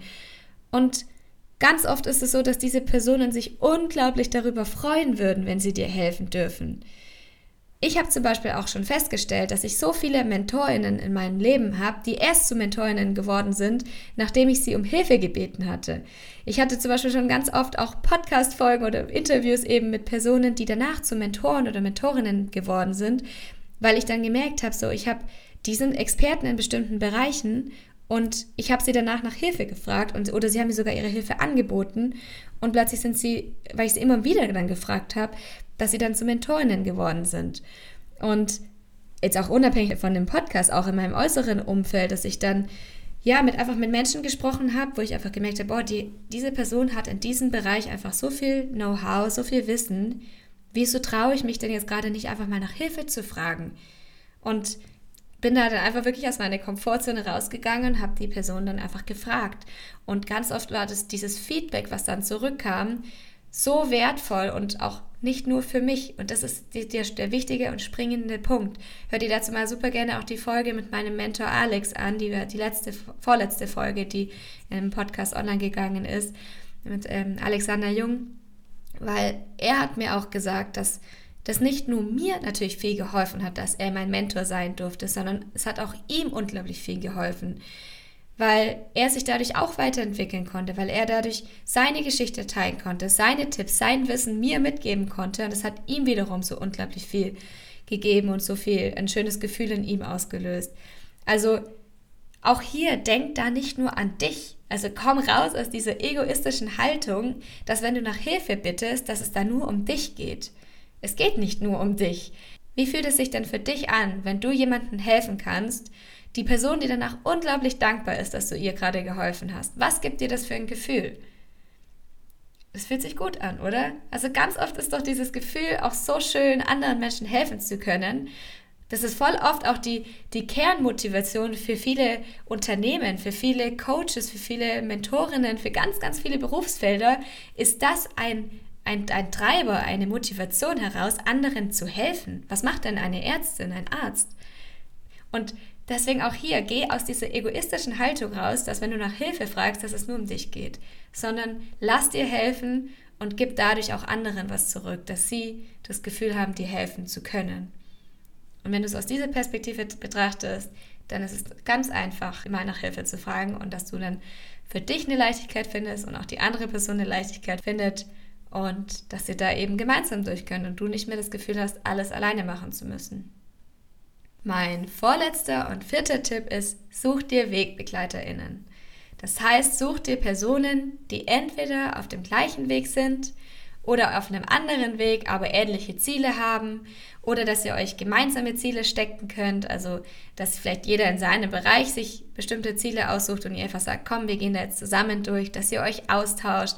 A: Und Ganz oft ist es so, dass diese Personen sich unglaublich darüber freuen würden, wenn sie dir helfen dürfen. Ich habe zum Beispiel auch schon festgestellt, dass ich so viele Mentorinnen in meinem Leben habe, die erst zu Mentorinnen geworden sind, nachdem ich sie um Hilfe gebeten hatte. Ich hatte zum Beispiel schon ganz oft auch Podcast-Folgen oder Interviews eben mit Personen, die danach zu Mentoren oder Mentorinnen geworden sind, weil ich dann gemerkt habe, so ich habe die sind Experten in bestimmten Bereichen und ich habe sie danach nach Hilfe gefragt und, oder sie haben mir sogar ihre Hilfe angeboten. Und plötzlich sind sie, weil ich sie immer wieder dann gefragt habe, dass sie dann zu Mentorinnen geworden sind. Und jetzt auch unabhängig von dem Podcast, auch in meinem äußeren Umfeld, dass ich dann ja mit einfach mit Menschen gesprochen habe, wo ich einfach gemerkt habe, boah, die, diese Person hat in diesem Bereich einfach so viel Know-how, so viel Wissen. Wieso traue ich mich denn jetzt gerade nicht einfach mal nach Hilfe zu fragen? Und bin da dann einfach wirklich aus meiner Komfortzone rausgegangen und habe die Person dann einfach gefragt. Und ganz oft war das dieses Feedback, was dann zurückkam, so wertvoll und auch nicht nur für mich. Und das ist die, der, der wichtige und springende Punkt. Hört ihr dazu mal super gerne auch die Folge mit meinem Mentor Alex an, die, die letzte, vorletzte Folge, die im Podcast online gegangen ist, mit ähm, Alexander Jung. Weil er hat mir auch gesagt, dass das nicht nur mir natürlich viel geholfen hat, dass er mein Mentor sein durfte, sondern es hat auch ihm unglaublich viel geholfen, weil er sich dadurch auch weiterentwickeln konnte, weil er dadurch seine Geschichte teilen konnte, seine Tipps, sein Wissen mir mitgeben konnte und es hat ihm wiederum so unglaublich viel gegeben und so viel ein schönes Gefühl in ihm ausgelöst. Also auch hier denk da nicht nur an dich. Also komm raus aus dieser egoistischen Haltung, dass wenn du nach Hilfe bittest, dass es da nur um dich geht. Es geht nicht nur um dich. Wie fühlt es sich denn für dich an, wenn du jemandem helfen kannst, die Person, die danach unglaublich dankbar ist, dass du ihr gerade geholfen hast? Was gibt dir das für ein Gefühl? Es fühlt sich gut an, oder? Also ganz oft ist doch dieses Gefühl auch so schön, anderen Menschen helfen zu können. Das ist voll oft auch die, die Kernmotivation für viele Unternehmen, für viele Coaches, für viele Mentorinnen, für ganz, ganz viele Berufsfelder, ist das ein ein, ein Treiber, eine Motivation heraus, anderen zu helfen. Was macht denn eine Ärztin, ein Arzt? Und deswegen auch hier, geh aus dieser egoistischen Haltung raus, dass wenn du nach Hilfe fragst, dass es nur um dich geht, sondern lass dir helfen und gib dadurch auch anderen was zurück, dass sie das Gefühl haben, dir helfen zu können. Und wenn du es aus dieser Perspektive betrachtest, dann ist es ganz einfach, mal nach Hilfe zu fragen und dass du dann für dich eine Leichtigkeit findest und auch die andere Person eine Leichtigkeit findet und dass ihr da eben gemeinsam durch könnt und du nicht mehr das Gefühl hast, alles alleine machen zu müssen. Mein vorletzter und vierter Tipp ist, such dir WegbegleiterInnen. Das heißt, such dir Personen, die entweder auf dem gleichen Weg sind oder auf einem anderen Weg, aber ähnliche Ziele haben oder dass ihr euch gemeinsame Ziele stecken könnt, also dass vielleicht jeder in seinem Bereich sich bestimmte Ziele aussucht und ihr einfach sagt, komm, wir gehen da jetzt zusammen durch, dass ihr euch austauscht,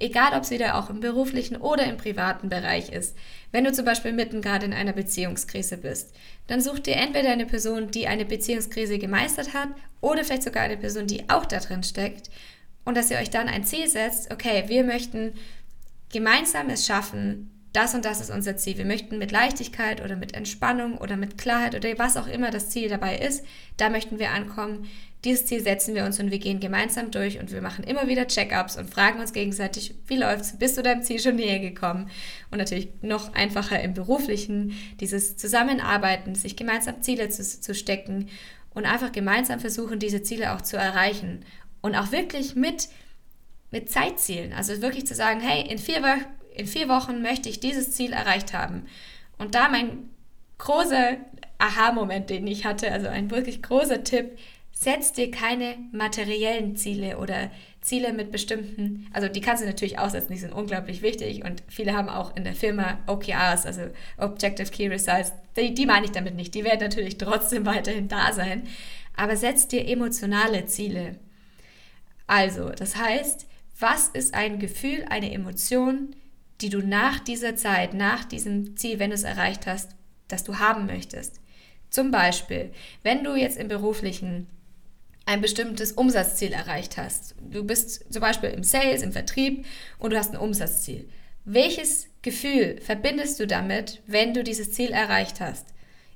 A: egal ob es wieder auch im beruflichen oder im privaten Bereich ist. Wenn du zum Beispiel mitten gerade in einer Beziehungskrise bist, dann such dir entweder eine Person, die eine Beziehungskrise gemeistert hat oder vielleicht sogar eine Person, die auch da drin steckt und dass ihr euch dann ein Ziel setzt, okay, wir möchten gemeinsam es schaffen, das und das ist unser Ziel. Wir möchten mit Leichtigkeit oder mit Entspannung oder mit Klarheit oder was auch immer das Ziel dabei ist, da möchten wir ankommen. Dieses Ziel setzen wir uns und wir gehen gemeinsam durch und wir machen immer wieder Check-ups und fragen uns gegenseitig, wie läuft's? Bist du deinem Ziel schon näher gekommen? Und natürlich noch einfacher im beruflichen, dieses Zusammenarbeiten, sich gemeinsam Ziele zu, zu stecken und einfach gemeinsam versuchen, diese Ziele auch zu erreichen. Und auch wirklich mit, mit Zeitzielen. Also wirklich zu sagen, hey, in vier, in vier Wochen möchte ich dieses Ziel erreicht haben. Und da mein großer Aha-Moment, den ich hatte, also ein wirklich großer Tipp, setz dir keine materiellen Ziele oder Ziele mit bestimmten, also die kannst du natürlich aussetzen, die sind unglaublich wichtig und viele haben auch in der Firma OKRs, also Objective Key Results, die, die meine ich damit nicht, die werden natürlich trotzdem weiterhin da sein, aber setz dir emotionale Ziele. Also, das heißt, was ist ein Gefühl, eine Emotion, die du nach dieser Zeit, nach diesem Ziel, wenn du es erreicht hast, das du haben möchtest? Zum Beispiel, wenn du jetzt im beruflichen ein bestimmtes Umsatzziel erreicht hast. Du bist zum Beispiel im Sales, im Vertrieb und du hast ein Umsatzziel. Welches Gefühl verbindest du damit, wenn du dieses Ziel erreicht hast?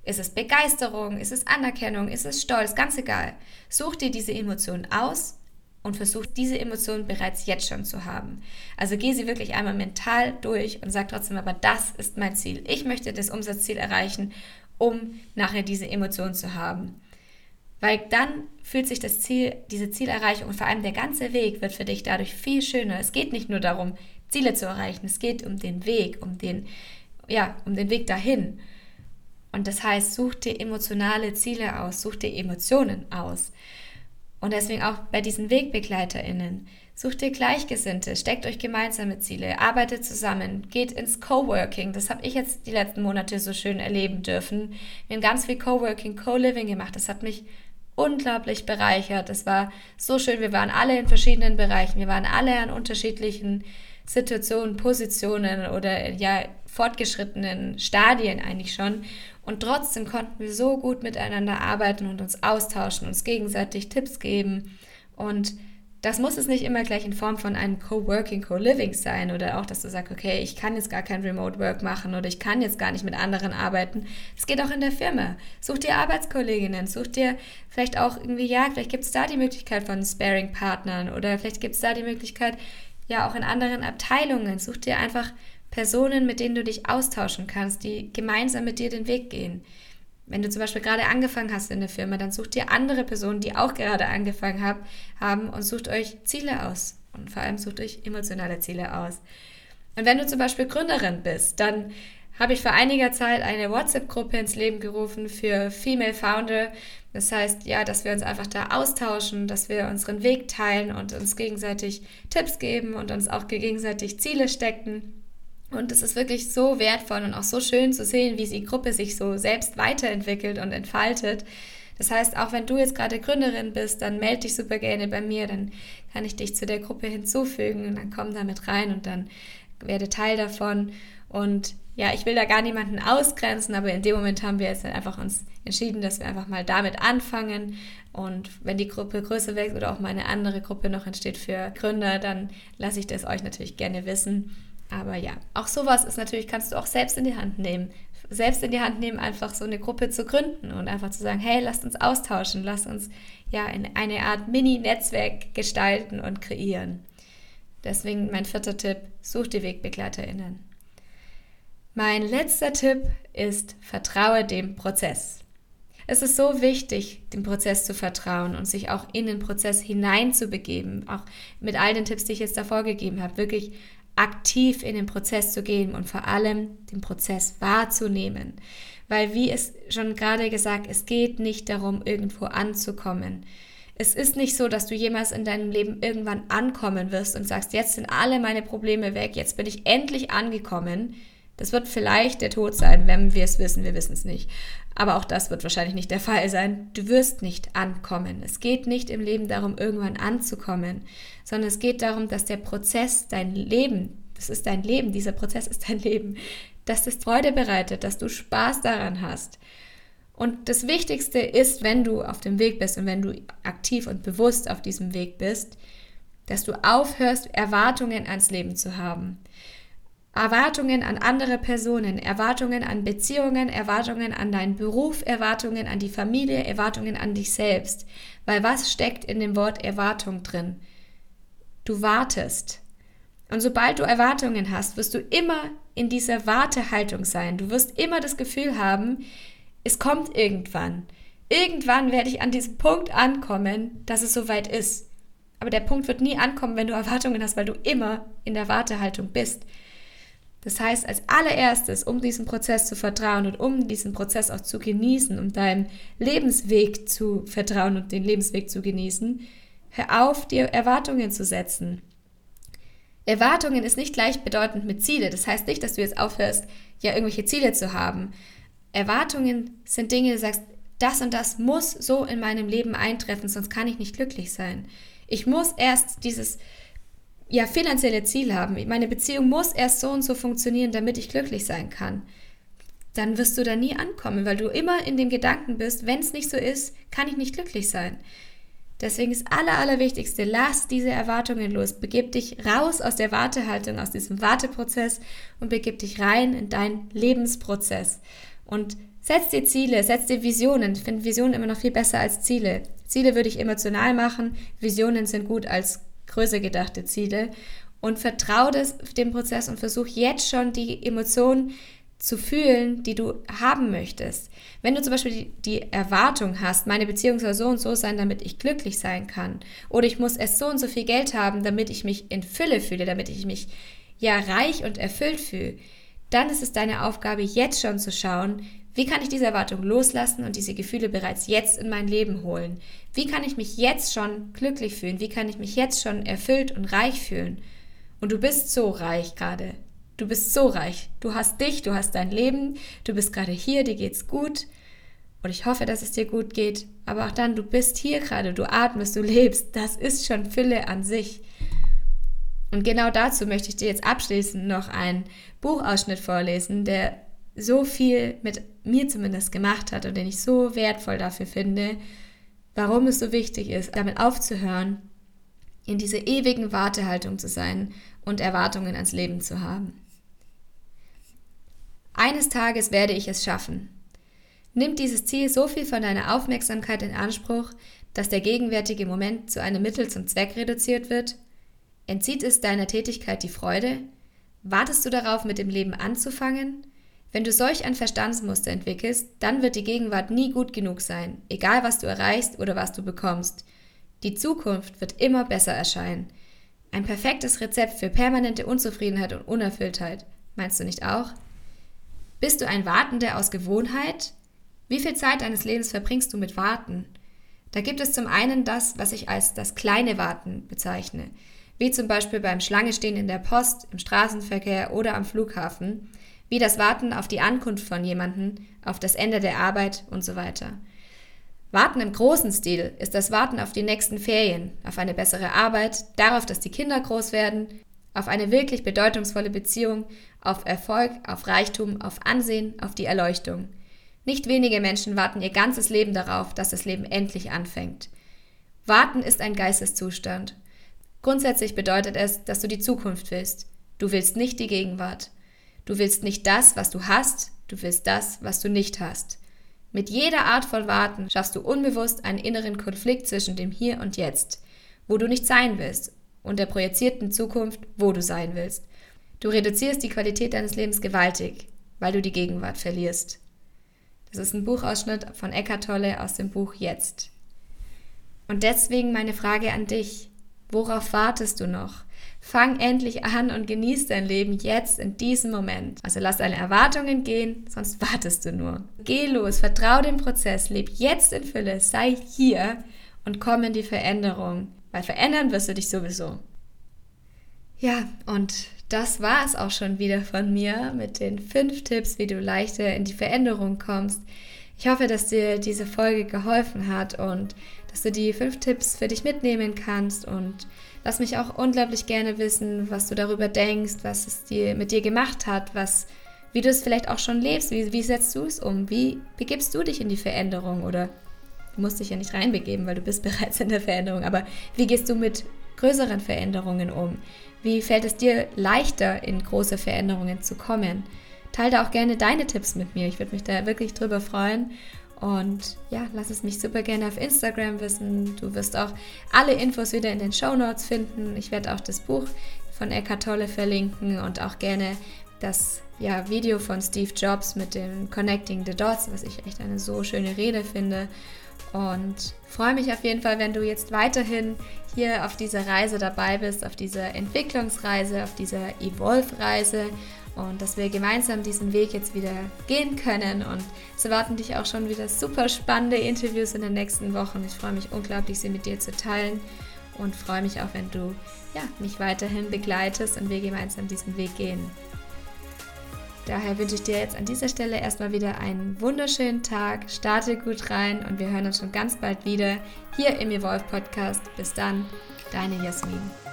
A: Ist es Begeisterung? Ist es Anerkennung? Ist es Stolz? Ganz egal. Such dir diese Emotionen aus und versuch diese Emotionen bereits jetzt schon zu haben. Also geh sie wirklich einmal mental durch und sag trotzdem, aber das ist mein Ziel. Ich möchte das Umsatzziel erreichen, um nachher diese Emotionen zu haben. Weil dann fühlt sich das Ziel, diese Zielerreichung und vor allem der ganze Weg wird für dich dadurch viel schöner. Es geht nicht nur darum, Ziele zu erreichen, es geht um den Weg, um den, ja, um den Weg dahin. Und das heißt, such dir emotionale Ziele aus, such dir Emotionen aus. Und deswegen auch bei diesen WegbegleiterInnen. Sucht dir Gleichgesinnte, steckt euch gemeinsame Ziele, arbeitet zusammen, geht ins Coworking. Das habe ich jetzt die letzten Monate so schön erleben dürfen. Wir haben ganz viel Coworking, Co-Living gemacht. Das hat mich unglaublich bereichert. Es war so schön. Wir waren alle in verschiedenen Bereichen. Wir waren alle an unterschiedlichen Situationen, Positionen oder ja fortgeschrittenen Stadien eigentlich schon. Und trotzdem konnten wir so gut miteinander arbeiten und uns austauschen, uns gegenseitig Tipps geben und das muss es nicht immer gleich in Form von einem Coworking, Co-Living sein oder auch, dass du sagst, okay, ich kann jetzt gar kein Remote Work machen oder ich kann jetzt gar nicht mit anderen arbeiten. Es geht auch in der Firma. Such dir Arbeitskolleginnen, such dir vielleicht auch irgendwie, ja, vielleicht gibt es da die Möglichkeit von Sparing-Partnern oder vielleicht gibt es da die Möglichkeit, ja, auch in anderen Abteilungen. Such dir einfach Personen, mit denen du dich austauschen kannst, die gemeinsam mit dir den Weg gehen. Wenn du zum Beispiel gerade angefangen hast in der Firma, dann sucht ihr andere Personen, die auch gerade angefangen hab, haben und sucht euch Ziele aus. Und vor allem sucht euch emotionale Ziele aus. Und wenn du zum Beispiel Gründerin bist, dann habe ich vor einiger Zeit eine WhatsApp-Gruppe ins Leben gerufen für Female Founder. Das heißt, ja, dass wir uns einfach da austauschen, dass wir unseren Weg teilen und uns gegenseitig Tipps geben und uns auch gegenseitig Ziele stecken. Und es ist wirklich so wertvoll und auch so schön zu sehen, wie die Gruppe sich so selbst weiterentwickelt und entfaltet. Das heißt, auch wenn du jetzt gerade Gründerin bist, dann melde dich super gerne bei mir, dann kann ich dich zu der Gruppe hinzufügen und dann komm damit rein und dann werde Teil davon. Und ja, ich will da gar niemanden ausgrenzen, aber in dem Moment haben wir jetzt einfach uns entschieden, dass wir einfach mal damit anfangen. Und wenn die Gruppe größer wächst oder auch mal eine andere Gruppe noch entsteht für Gründer, dann lasse ich das euch natürlich gerne wissen. Aber ja, auch sowas ist natürlich, kannst du auch selbst in die Hand nehmen. Selbst in die Hand nehmen, einfach so eine Gruppe zu gründen und einfach zu sagen, hey, lasst uns austauschen, lasst uns ja eine Art Mini-Netzwerk gestalten und kreieren. Deswegen mein vierter Tipp, such die WegbegleiterInnen. Mein letzter Tipp ist, vertraue dem Prozess. Es ist so wichtig, dem Prozess zu vertrauen und sich auch in den Prozess hineinzubegeben, auch mit all den Tipps, die ich jetzt davor gegeben habe, wirklich aktiv in den Prozess zu gehen und vor allem den Prozess wahrzunehmen. Weil, wie es schon gerade gesagt, es geht nicht darum, irgendwo anzukommen. Es ist nicht so, dass du jemals in deinem Leben irgendwann ankommen wirst und sagst, jetzt sind alle meine Probleme weg, jetzt bin ich endlich angekommen. Das wird vielleicht der Tod sein, wenn wir es wissen, wir wissen es nicht. Aber auch das wird wahrscheinlich nicht der Fall sein. Du wirst nicht ankommen. Es geht nicht im Leben darum, irgendwann anzukommen, sondern es geht darum, dass der Prozess dein Leben, das ist dein Leben, dieser Prozess ist dein Leben, dass das Freude bereitet, dass du Spaß daran hast. Und das Wichtigste ist, wenn du auf dem Weg bist und wenn du aktiv und bewusst auf diesem Weg bist, dass du aufhörst, Erwartungen ans Leben zu haben. Erwartungen an andere Personen, Erwartungen an Beziehungen, Erwartungen an deinen Beruf, Erwartungen an die Familie, Erwartungen an dich selbst. Weil was steckt in dem Wort Erwartung drin? Du wartest. Und sobald du Erwartungen hast, wirst du immer in dieser Wartehaltung sein. Du wirst immer das Gefühl haben, es kommt irgendwann. Irgendwann werde ich an diesem Punkt ankommen, dass es soweit ist. Aber der Punkt wird nie ankommen, wenn du Erwartungen hast, weil du immer in der Wartehaltung bist. Das heißt, als allererstes, um diesen Prozess zu vertrauen und um diesen Prozess auch zu genießen, um deinem Lebensweg zu vertrauen und den Lebensweg zu genießen, hör auf, dir Erwartungen zu setzen. Erwartungen ist nicht gleichbedeutend mit Ziele. Das heißt nicht, dass du jetzt aufhörst, ja irgendwelche Ziele zu haben. Erwartungen sind Dinge, du sagst, das und das muss so in meinem Leben eintreffen, sonst kann ich nicht glücklich sein. Ich muss erst dieses ja, finanzielle Ziel haben. Meine Beziehung muss erst so und so funktionieren, damit ich glücklich sein kann. Dann wirst du da nie ankommen, weil du immer in dem Gedanken bist, wenn es nicht so ist, kann ich nicht glücklich sein. Deswegen ist aller, allerwichtigste, lass diese Erwartungen los. Begib dich raus aus der Wartehaltung, aus diesem Warteprozess und begib dich rein in deinen Lebensprozess. Und setz dir Ziele, setz dir Visionen. Ich finde Visionen immer noch viel besser als Ziele. Ziele würde ich emotional machen, Visionen sind gut als größer gedachte Ziele. Und vertraue dem Prozess und versuch jetzt schon die Emotionen zu fühlen, die du haben möchtest. Wenn du zum Beispiel die, die, Erwartung hast, meine Beziehung soll so und so sein, damit ich glücklich sein kann, oder ich muss erst so und so viel Geld haben, damit ich mich in Fülle fühle, damit ich mich ja reich und erfüllt fühle, dann ist es deine Aufgabe, jetzt schon zu schauen, wie kann ich diese Erwartung loslassen und diese Gefühle bereits jetzt in mein Leben holen? Wie kann ich mich jetzt schon glücklich fühlen? Wie kann ich mich jetzt schon erfüllt und reich fühlen? Und du bist so reich gerade. Du bist so reich. Du hast dich, du hast dein Leben, du bist gerade hier, dir geht's gut. Und ich hoffe, dass es dir gut geht. Aber auch dann, du bist hier gerade, du atmest, du lebst. Das ist schon Fülle an sich. Und genau dazu möchte ich dir jetzt abschließend noch einen Buchausschnitt vorlesen, der so viel mit mir zumindest gemacht hat und den ich so wertvoll dafür finde, warum es so wichtig ist, damit aufzuhören, in dieser ewigen Wartehaltung zu sein und Erwartungen ans Leben zu haben. Eines Tages werde ich es schaffen. Nimmt dieses Ziel so viel von deiner Aufmerksamkeit in Anspruch, dass der gegenwärtige Moment zu einem Mittel zum Zweck reduziert wird? Entzieht es deiner Tätigkeit die Freude? Wartest du darauf, mit dem Leben anzufangen? Wenn du solch ein Verstandsmuster entwickelst, dann wird die Gegenwart nie gut genug sein, egal was du erreichst oder was du bekommst. Die Zukunft wird immer besser erscheinen. Ein perfektes Rezept für permanente Unzufriedenheit und Unerfülltheit. Meinst du nicht auch? Bist du ein Wartender aus Gewohnheit? Wie viel Zeit deines Lebens verbringst du mit Warten? Da gibt es zum einen das, was ich als das kleine Warten bezeichne, wie zum Beispiel beim Schlangestehen in der Post, im Straßenverkehr oder am Flughafen, wie das Warten auf die Ankunft von jemandem, auf das Ende der Arbeit und so weiter. Warten im großen Stil ist das Warten auf die nächsten Ferien, auf eine bessere Arbeit, darauf, dass die Kinder groß werden, auf eine wirklich bedeutungsvolle Beziehung, auf Erfolg, auf Reichtum, auf Ansehen, auf die Erleuchtung. Nicht wenige Menschen warten ihr ganzes Leben darauf, dass das Leben endlich anfängt. Warten ist ein Geisteszustand. Grundsätzlich bedeutet es, dass du die Zukunft willst. Du willst nicht die Gegenwart. Du willst nicht das, was du hast, du willst das, was du nicht hast. Mit jeder Art von Warten schaffst du unbewusst einen inneren Konflikt zwischen dem Hier und Jetzt, wo du nicht sein willst und der projizierten Zukunft, wo du sein willst. Du reduzierst die Qualität deines Lebens gewaltig, weil du die Gegenwart verlierst. Das ist ein Buchausschnitt von Eckhart Tolle aus dem Buch Jetzt. Und deswegen meine Frage an dich. Worauf wartest du noch? Fang endlich an und genieß dein Leben jetzt in diesem Moment. Also lass deine Erwartungen gehen, sonst wartest du nur. Geh los, vertrau dem Prozess, leb jetzt in Fülle, sei hier und komm in die Veränderung, weil verändern wirst du dich sowieso. Ja, und das war es auch schon wieder von mir mit den fünf Tipps, wie du leichter in die Veränderung kommst. Ich hoffe, dass dir diese Folge geholfen hat und dass du die fünf Tipps für dich mitnehmen kannst und lass mich auch unglaublich gerne wissen, was du darüber denkst, was es dir mit dir gemacht hat, was, wie du es vielleicht auch schon lebst, wie, wie setzt du es um, wie begibst du dich in die Veränderung oder du musst dich ja nicht reinbegeben, weil du bist bereits in der Veränderung, aber wie gehst du mit größeren Veränderungen um? Wie fällt es dir leichter, in große Veränderungen zu kommen? Teile auch gerne deine Tipps mit mir. Ich würde mich da wirklich drüber freuen. Und ja, lass es mich super gerne auf Instagram wissen. Du wirst auch alle Infos wieder in den Show Notes finden. Ich werde auch das Buch von Eckhart Tolle verlinken und auch gerne das ja, Video von Steve Jobs mit dem Connecting the Dots, was ich echt eine so schöne Rede finde. Und freue mich auf jeden Fall, wenn du jetzt weiterhin hier auf dieser Reise dabei bist, auf dieser Entwicklungsreise, auf dieser Evolve-Reise und dass wir gemeinsam diesen Weg jetzt wieder gehen können. Und es erwarten dich auch schon wieder super spannende Interviews in den nächsten Wochen. Ich freue mich unglaublich, sie mit dir zu teilen und freue mich auch, wenn du ja, mich weiterhin begleitest und wir gemeinsam diesen Weg gehen. Daher wünsche ich dir jetzt an dieser Stelle erstmal wieder einen wunderschönen Tag. Starte gut rein und wir hören uns schon ganz bald wieder hier im Evolve Podcast. Bis dann, deine Jasmin.